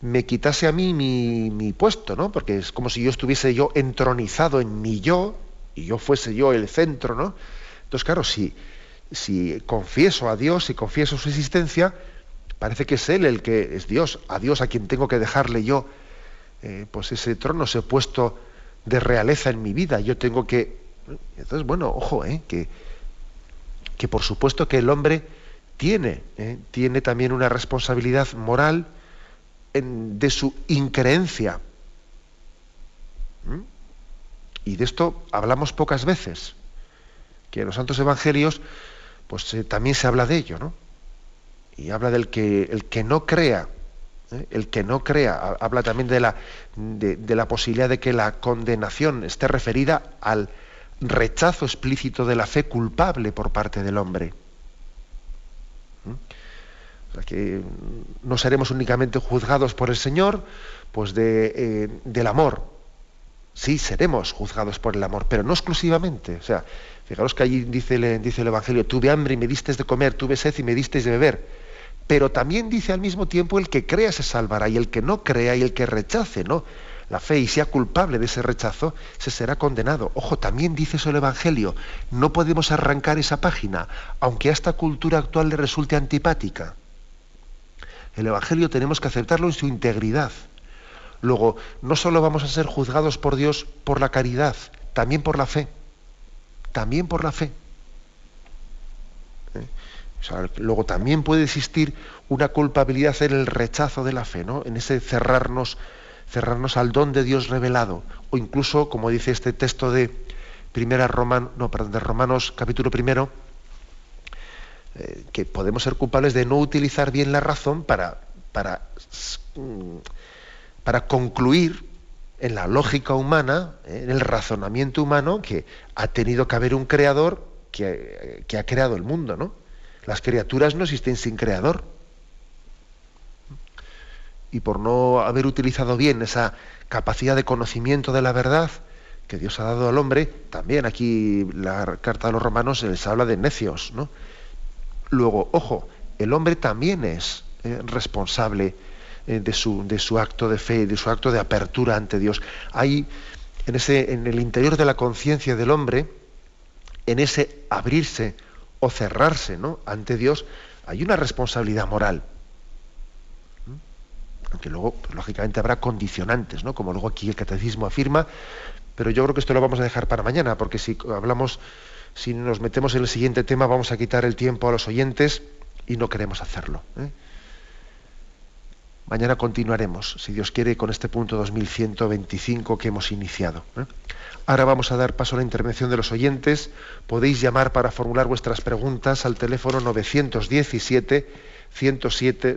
me quitase a mí mi, puesto, ¿no? Porque es como si yo estuviese yo entronizado en mi yo y yo fuese yo el centro, ¿no? Entonces, claro, si, si confieso a Dios, si confieso su existencia, parece que es Él el que es Dios, a Dios a quien tengo que dejarle yo, eh, pues ese trono, ese puesto de realeza en mi vida. Yo tengo que... Entonces, bueno, ojo, ¿eh? que, que por supuesto que el hombre tiene, ¿eh? tiene también una responsabilidad moral, de su increencia. ¿Mm? Y de esto hablamos pocas veces, que en los santos evangelios pues eh, también se habla de ello, ¿no? Y habla del que el que no crea, ¿eh? el que no crea, habla también de la, de, la posibilidad de que la condenación esté referida al rechazo explícito de la fe culpable por parte del hombre. ¿Mm? Que no seremos únicamente juzgados por el Señor, pues eh, del amor. Sí, seremos juzgados por el amor, pero no exclusivamente. O sea, fijaros que allí dice, el Evangelio, tuve hambre y me diste de comer, tuve sed y me diste de beber. Pero también dice al mismo tiempo, el que crea se salvará y el que no crea y el que rechace, ¿no? la fe y sea culpable de ese rechazo, se será condenado. Ojo, también dice eso el Evangelio. No podemos arrancar esa página, aunque a esta cultura actual le resulte antipática. El Evangelio tenemos que aceptarlo en su integridad. Luego, no solo vamos a ser juzgados por Dios por la caridad, también por la fe. También por la fe. ¿Eh? luego también puede existir una culpabilidad en el rechazo de la fe, ¿no? en ese cerrarnos cerrarnos al don de Dios revelado, o incluso, como dice este texto de Primera de Romanos capítulo primero, eh, que podemos ser culpables de no utilizar bien la razón para, para, mm, para concluir en la lógica humana, eh, en el razonamiento humano, que ha tenido que haber un creador que, que ha creado el mundo, ¿no? Las criaturas no existen sin creador y por no haber utilizado bien esa capacidad de conocimiento de la verdad que Dios ha dado al hombre, también aquí la carta de los romanos les habla de necios, ¿no? Luego, ojo, el hombre también es eh, responsable eh, de, su, acto de fe, de su acto de apertura ante Dios. Hay en, ese, en el interior de la conciencia del hombre, en ese abrirse o cerrarse ante Dios, hay una responsabilidad moral aunque luego, pues, lógicamente, habrá condicionantes, ¿no? Como luego aquí el catecismo afirma, pero yo creo que esto lo vamos a dejar para mañana, porque si hablamos, si nos metemos en el siguiente tema, vamos a quitar el tiempo a los oyentes y no queremos hacerlo. ¿eh? Mañana continuaremos, si Dios quiere, con este punto 2125 que hemos iniciado. ¿eh? Ahora vamos a dar paso a la intervención de los oyentes. Podéis llamar para formular vuestras preguntas al teléfono 917 107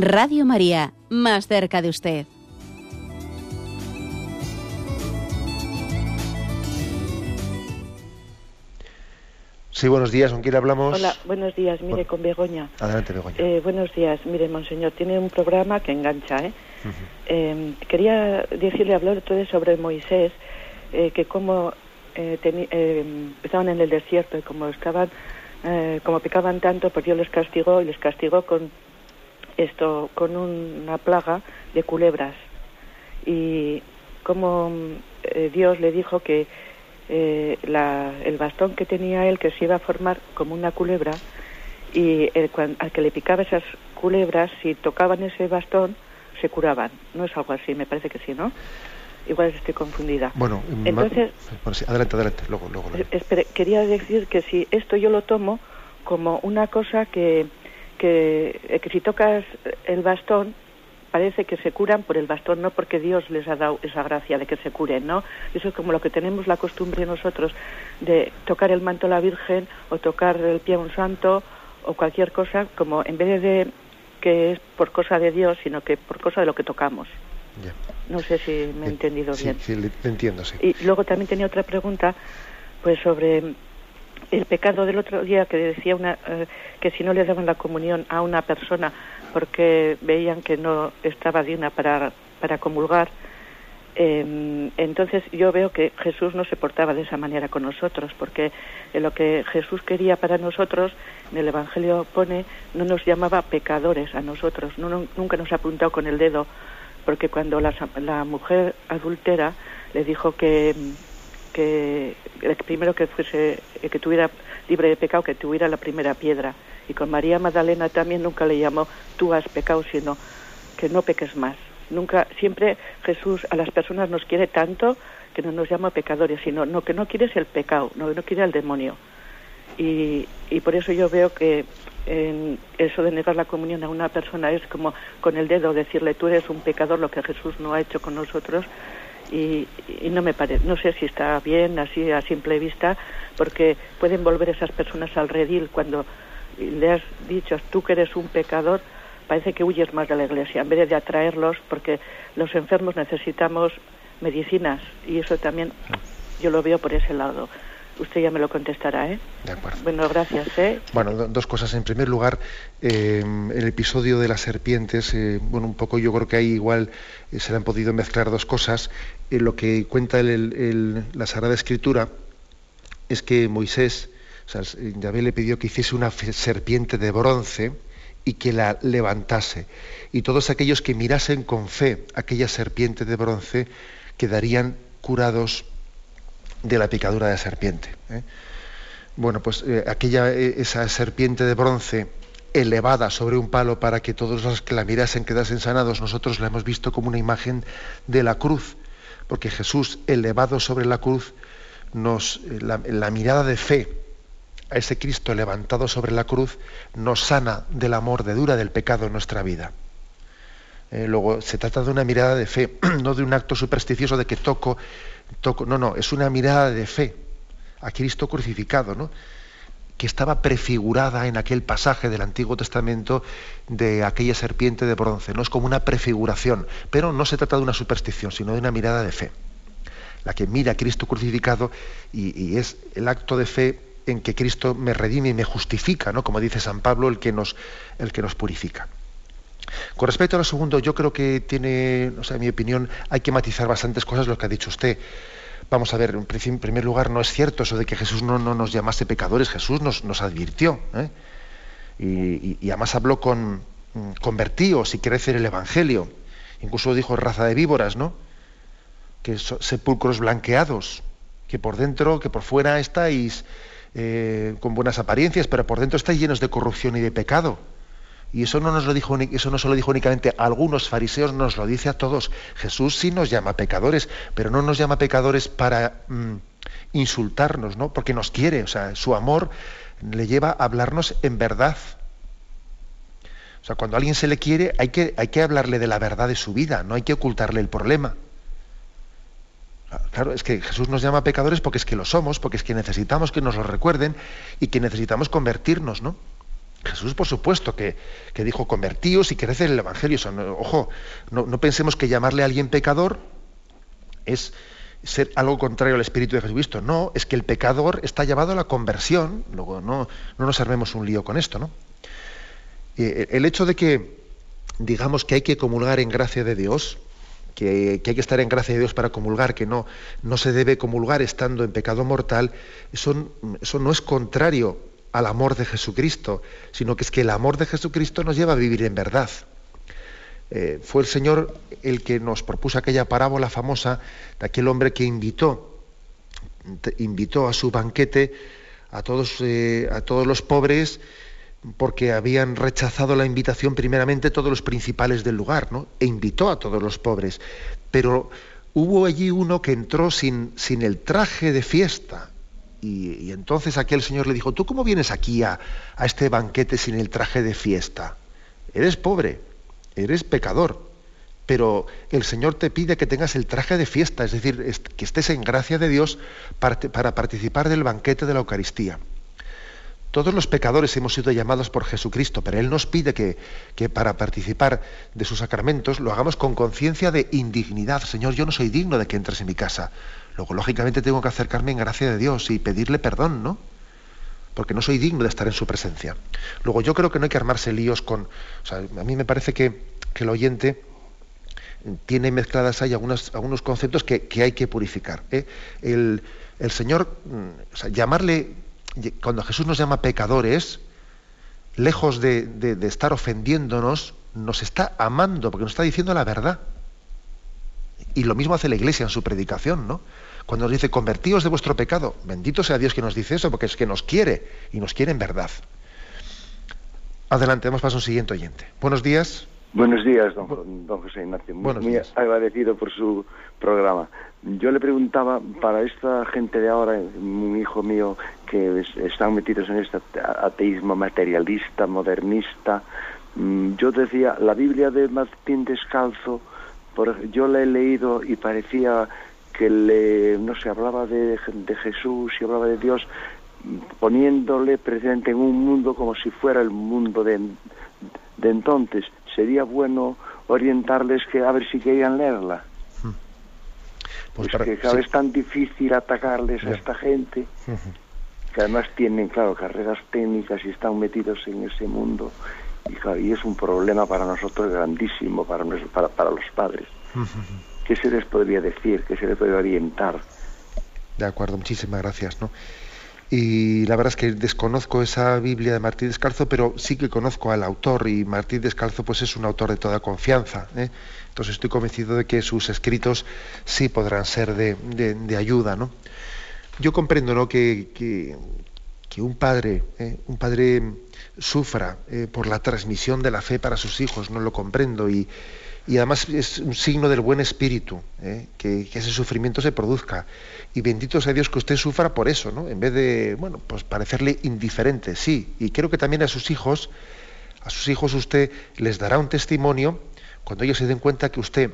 Radio María, más cerca de usted. Sí, buenos días, ¿con quién hablamos? Hola, buenos días, mire, con Begoña. Adelante, Begoña. Eh, buenos días, mire, monseñor, tiene un programa que engancha, ¿eh? Em, quería decirle, hablar todo sobre Moisés, eh, que como em, estaban en el desierto y como estaban, como pecaban tanto, pues Dios les castigó y les castigó con esto, con una plaga de culebras. Y como Dios le dijo que eh, el bastón que tenía él que se iba a formar como una culebra y el, al que le picaba esas culebras, si tocaban ese bastón, se curaban. ¿No es algo así? Me parece que sí, ¿no? Igual estoy confundida. Bueno, entonces... adelante, adelante, luego, luego. quería decir que si esto yo lo tomo como una cosa que, que, que si tocas el bastón parece que se curan por el bastón, no porque Dios les ha dado esa gracia de que se curen, ¿no? Eso es como lo que tenemos la costumbre nosotros de tocar el manto a la Virgen o tocar el pie a un santo o cualquier cosa, como en vez de que es por cosa de Dios, sino que por cosa de lo que tocamos. No sé si me he entendido bien. Sí, entiendo, sí. Y luego también tenía otra pregunta, pues sobre el pecado del otro día que decía una, eh, que si no le daban la comunión a una persona porque veían que no estaba digna para, para comulgar, Em, entonces yo veo que Jesús no se portaba de esa manera con nosotros, porque lo que Jesús quería para nosotros, en el Evangelio pone, no nos llamaba pecadores a nosotros, nunca nos ha apuntado con el dedo, porque cuando la, mujer adultera le dijo que, que primero que fuese, que tuviera libre de pecado, que tuviera la primera piedra, y con María Magdalena también nunca le llamó tú has pecado, sino que no peques más Nunca, siempre Jesús a las personas nos quiere tanto que no nos llama pecadores, sino no, que no quiere es el pecado, no, no quiere el demonio. Y, y por eso yo veo que en eso de negar la comunión a una persona es como con el dedo decirle tú eres un pecador, lo que Jesús no ha hecho con nosotros. Y, y, no me parece, no sé si está bien así a simple vista, porque pueden volver esas personas al redil cuando le has dicho tú que eres un pecador, parece que huyes más de la iglesia en vez de atraerlos porque los enfermos necesitamos medicinas y eso también yo lo veo por ese lado. Usted ya me lo contestará, ¿eh? De acuerdo. Bueno, gracias, ¿eh? Bueno, dos cosas. En primer lugar, eh, el episodio de las serpientes, eh, bueno, un poco yo creo que ahí igual eh, se le han podido mezclar dos cosas. lo que cuenta la Sagrada Escritura es que Moisés, o sea, Yahvé le pidió que hiciese una serpiente de bronce, y que la levantase. Y todos aquellos que mirasen con fe aquella serpiente de bronce quedarían curados de la picadura de serpiente. ¿eh? Bueno, pues eh, aquella, eh, esa serpiente de bronce elevada sobre un palo para que todos los que la mirasen quedasen sanados, nosotros la hemos visto como una imagen de la cruz, porque Jesús elevado sobre la cruz, nos, la mirada de fe, a ese Cristo levantado sobre la cruz nos sana de la mordedura del pecado en nuestra vida. Eh, luego se trata de una mirada de fe, no de un acto supersticioso de que toco, no, no, es una mirada de fe a Cristo crucificado, ¿no? que estaba prefigurada en aquel pasaje del Antiguo Testamento de aquella serpiente de bronce. No es como una prefiguración, pero no se trata de una superstición, sino de una mirada de fe. La que mira a Cristo crucificado y, es el acto de fe en que Cristo me redime y me justifica, ¿no? Como dice San Pablo, el que nos purifica. Con respecto a lo segundo, yo creo que tiene, o sea, en mi opinión, hay que matizar bastantes cosas lo que ha dicho usted. Vamos a ver, en primer lugar, no es cierto eso de que Jesús no, no nos llamase pecadores, Jesús nos, nos advirtió. ¿eh? Y, además habló con mm, convertíos y crecer el Evangelio. Incluso dijo raza de víboras, ¿no? Que sepulcros blanqueados, que por dentro, que por fuera estáis eh, con buenas apariencias, pero por dentro estáis llenos de corrupción y de pecado. Y eso no nos lo dijo, eso no se lo dijo únicamente a algunos fariseos, nos lo dice a todos. Jesús sí nos llama pecadores, pero no nos llama pecadores para mm, insultarnos, ¿no? Porque nos quiere, o sea, su amor le lleva a hablarnos en verdad. O sea, cuando a alguien se le quiere, hay que, hay que hablarle de la verdad de su vida, no hay que ocultarle el problema. Claro, es que Jesús nos llama pecadores porque es que lo somos, porque es que necesitamos que nos lo recuerden y que necesitamos convertirnos, ¿no? Jesús, por supuesto, que, dijo convertíos y crecer el Evangelio. ojo, no, pensemos que llamarle a alguien pecador es ser algo contrario al Espíritu de Jesucristo. No, es que el pecador está llamado a la conversión. Luego, no, no nos armemos un lío con esto, ¿no? Eh, el hecho de que digamos que hay que comulgar en gracia de Dios, que, hay que estar en gracia de Dios para comulgar, que no, no se debe comulgar estando en pecado mortal, eso, eso no es contrario al amor de Jesucristo, sino que es que el amor de Jesucristo nos lleva a vivir en verdad. Eh, fue el Señor el que nos propuso aquella parábola famosa de aquel hombre que invitó, invitó a su banquete a todos, eh, a todos los pobres porque habían rechazado la invitación primeramente todos los principales del lugar, ¿no? E invitó a todos los pobres. Pero hubo allí uno que entró sin, sin el traje de fiesta. Y, entonces aquel señor le dijo, ¿tú cómo vienes aquí a, a este banquete sin el traje de fiesta? Eres pobre, eres pecador, pero el Señor te pide que tengas el traje de fiesta, es decir, que estés en gracia de Dios para, para participar del banquete de la Eucaristía. Todos los pecadores hemos sido llamados por Jesucristo, pero Él nos pide que, para participar de sus sacramentos lo hagamos con conciencia de indignidad. Señor, yo no soy digno de que entres en mi casa. Luego, lógicamente, tengo que acercarme en gracia de Dios y pedirle perdón, ¿no? Porque no soy digno de estar en su presencia. Luego, yo creo que no hay que armarse líos con... O sea, a mí me parece que, el oyente tiene mezcladas ahí algunos, conceptos que, hay que purificar. ¿eh? El, Señor, mm, llamarle, cuando Jesús nos llama pecadores, lejos de, de, estar ofendiéndonos, nos está amando, porque nos está diciendo la verdad. Y lo mismo hace la Iglesia en su predicación, ¿no? Cuando nos dice, convertíos de vuestro pecado, bendito sea Dios que nos dice eso, porque es que nos quiere, y nos quiere en verdad. Adelante, vamos para un siguiente oyente. Buenos días. Buenos días, don, don José Ignacio. Muy, muy agradecido por su programa. Yo le preguntaba, para esta gente de ahora, un hijo mío, que están metidos en este ateísmo materialista, modernista, mm, yo decía, la Biblia de Martín Descalzo, por, yo la he leído y parecía que le, no se hablaba de, de Jesús y hablaba de Dios, poniéndole presente en un mundo como si fuera el mundo de, de entonces. Sería bueno orientarles que a ver si querían leerla. Hmm. Pues, que cada vez es tan difícil atacarles a esta gente, que además tienen, claro, carreras técnicas y están metidos en ese mundo. Y, y es un problema para nosotros grandísimo, para, para, para los padres. ¿Qué se les podría decir? ¿Qué se les podría orientar? De acuerdo, muchísimas gracias. ¿no? Y la verdad es que desconozco esa Biblia de Martín Descalzo, pero sí que conozco al autor y Martín Descalzo pues es un autor de toda confianza. ¿eh? Entonces estoy convencido de que sus escritos sí podrán ser de, ayuda. ¿no? Yo comprendo ¿no? que, que, un padre, ¿eh? un padre sufra eh, por la transmisión de la fe para sus hijos, no lo comprendo y, y además es un signo del buen espíritu, ¿eh? que, ese sufrimiento se produzca. Y bendito sea Dios que usted sufra por eso, ¿no? En vez de, bueno, pues parecerle indiferente, sí. Y creo que también a sus hijos, a sus hijos usted les dará un testimonio cuando ellos se den cuenta que usted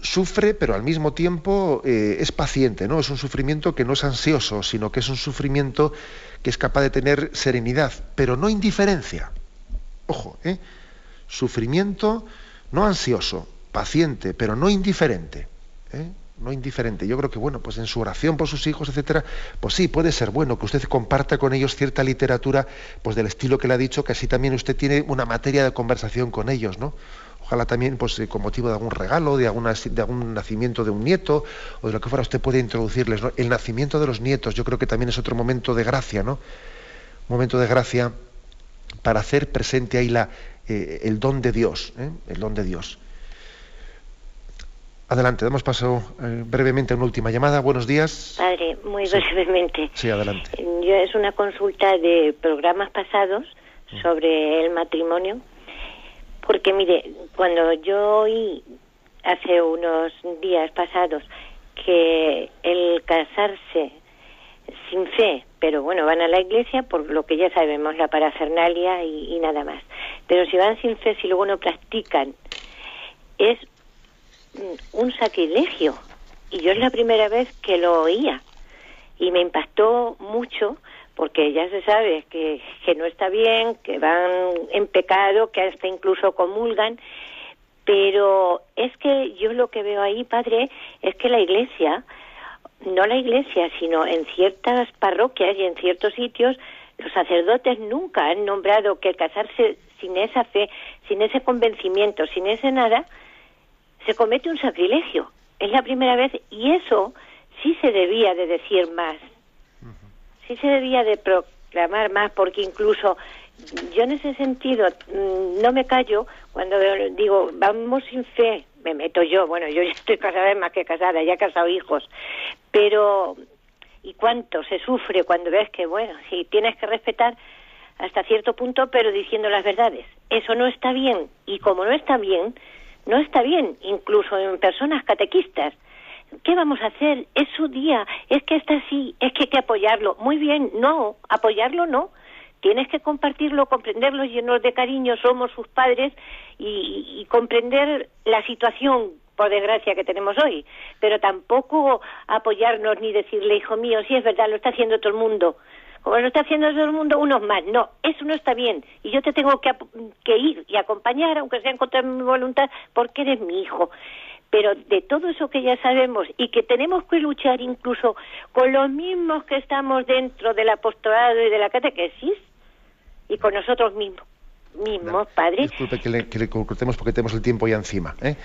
sufre, pero al mismo tiempo eh, es paciente, ¿no? Es un sufrimiento que no es ansioso, sino que es un sufrimiento que es capaz de tener serenidad, pero no indiferencia. Ojo, ¿eh? Sufrimiento no ansioso, paciente, pero no indiferente. ¿eh? No indiferente. Yo creo que, bueno, pues en su oración por sus hijos, etcétera, pues sí, puede ser bueno que usted comparta con ellos cierta literatura, pues del estilo que le ha dicho, que así también usted tiene una materia de conversación con ellos, ¿no? Ojalá también, pues con motivo de algún regalo, de, algún nacimiento de un nieto, o de lo que fuera, usted puede introducirles. El nacimiento de los nietos, yo creo que también es otro momento de gracia, ¿no? Un momento de gracia para hacer presente ahí la, eh, el don de Dios, ¿eh? el don de Dios. Adelante, damos paso eh, brevemente a una última llamada. Buenos días. Padre, muy brevemente. Sí, adelante. Yo, es una consulta de programas pasados mm. sobre el matrimonio, porque mire, cuando yo oí hace unos días pasados que el casarse sin fe, pero bueno, van a la iglesia por lo que ya sabemos, la parafernalia y, nada más. Pero si van sin fe, si luego no practican, es un sacrilegio. Y yo es la primera vez que lo oía. Y me impactó mucho porque ya se sabe que, que no está bien, que van en pecado, que hasta incluso comulgan. Pero es que yo lo que veo ahí, padre, es que la iglesia no la iglesia, sino en ciertas parroquias y en ciertos sitios, los sacerdotes nunca han nombrado que casarse sin esa fe, sin ese convencimiento, sin ese nada, se comete un sacrilegio. Es la primera vez y eso sí se debía de decir más. Sí se debía de proclamar más porque incluso yo en ese sentido mm, no me callo cuando digo vamos sin fe me meto yo bueno yo ya estoy casada más que casada ya he casado hijos. Pero y cuánto se sufre cuando ves que bueno si tienes que respetar hasta cierto punto pero diciendo las verdades eso no está bien. Y como no está bien no está bien incluso en personas catequistas. ¿Qué vamos a hacer? Es su día, es que está así, es que hay que apoyarlo. Muy bien, no, apoyarlo no, tienes que compartirlo, comprenderlo, llenos de cariño, somos sus padres y, comprender la situación, por desgracia, que tenemos hoy. Pero tampoco apoyarnos ni decirle, hijo mío, sí es verdad, lo está haciendo todo el mundo. Como lo está haciendo todo el mundo, unos más. No, eso no está bien. Y yo te tengo que, que ir y acompañar, aunque sea en contra de mi voluntad, porque eres mi hijo pero de todo eso que ya sabemos y que tenemos que luchar incluso con los mismos que estamos dentro del apostolado y de la catequesis, y con nosotros mismos, mismos padres. Disculpe que le, que le cortemos porque tenemos el tiempo ya encima. ¿eh?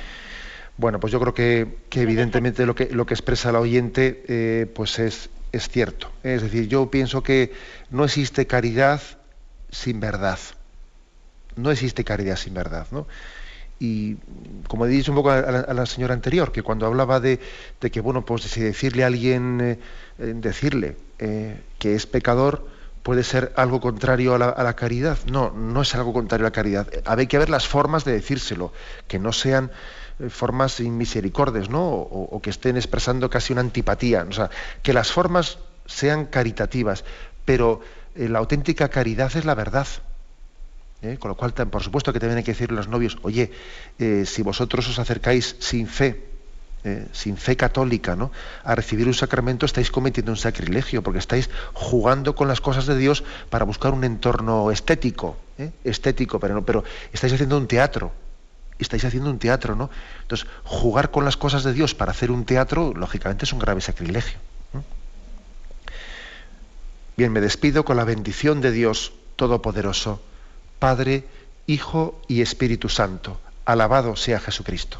Bueno, pues yo creo que, evidentemente lo que, lo que expresa el oyente eh, pues es, es cierto. Es decir, yo pienso que no existe caridad sin verdad. No existe caridad sin verdad, ¿no? Y como he dicho un poco a la, señora anterior, que cuando hablaba de, que, bueno, pues si decirle a alguien, eh, eh, decirle que es pecador, puede ser algo contrario a la, caridad. No, no es algo contrario a la caridad. Hay que ver las formas de decírselo, que no sean eh, formas inmisericordes, ¿no? O, que estén expresando casi una antipatía. O sea, que las formas sean caritativas, pero eh, la auténtica caridad es la verdad. ¿eh? Con lo cual, por supuesto que también hay que decirle a los novios, oye, si vosotros os acercáis sin fe, sin fe católica, ¿no? a recibir un sacramento, estáis cometiendo un sacrilegio, porque estáis jugando con las cosas de Dios para buscar un entorno estético, estético, pero, no, pero estáis haciendo un teatro estáis haciendo un teatro, ¿no? Entonces, jugar con las cosas de Dios para hacer un teatro, lógicamente, es un grave sacrilegio. Bien, me despido con la bendición de Dios Todopoderoso, Padre, Hijo y Espíritu Santo. Alabado sea Jesucristo.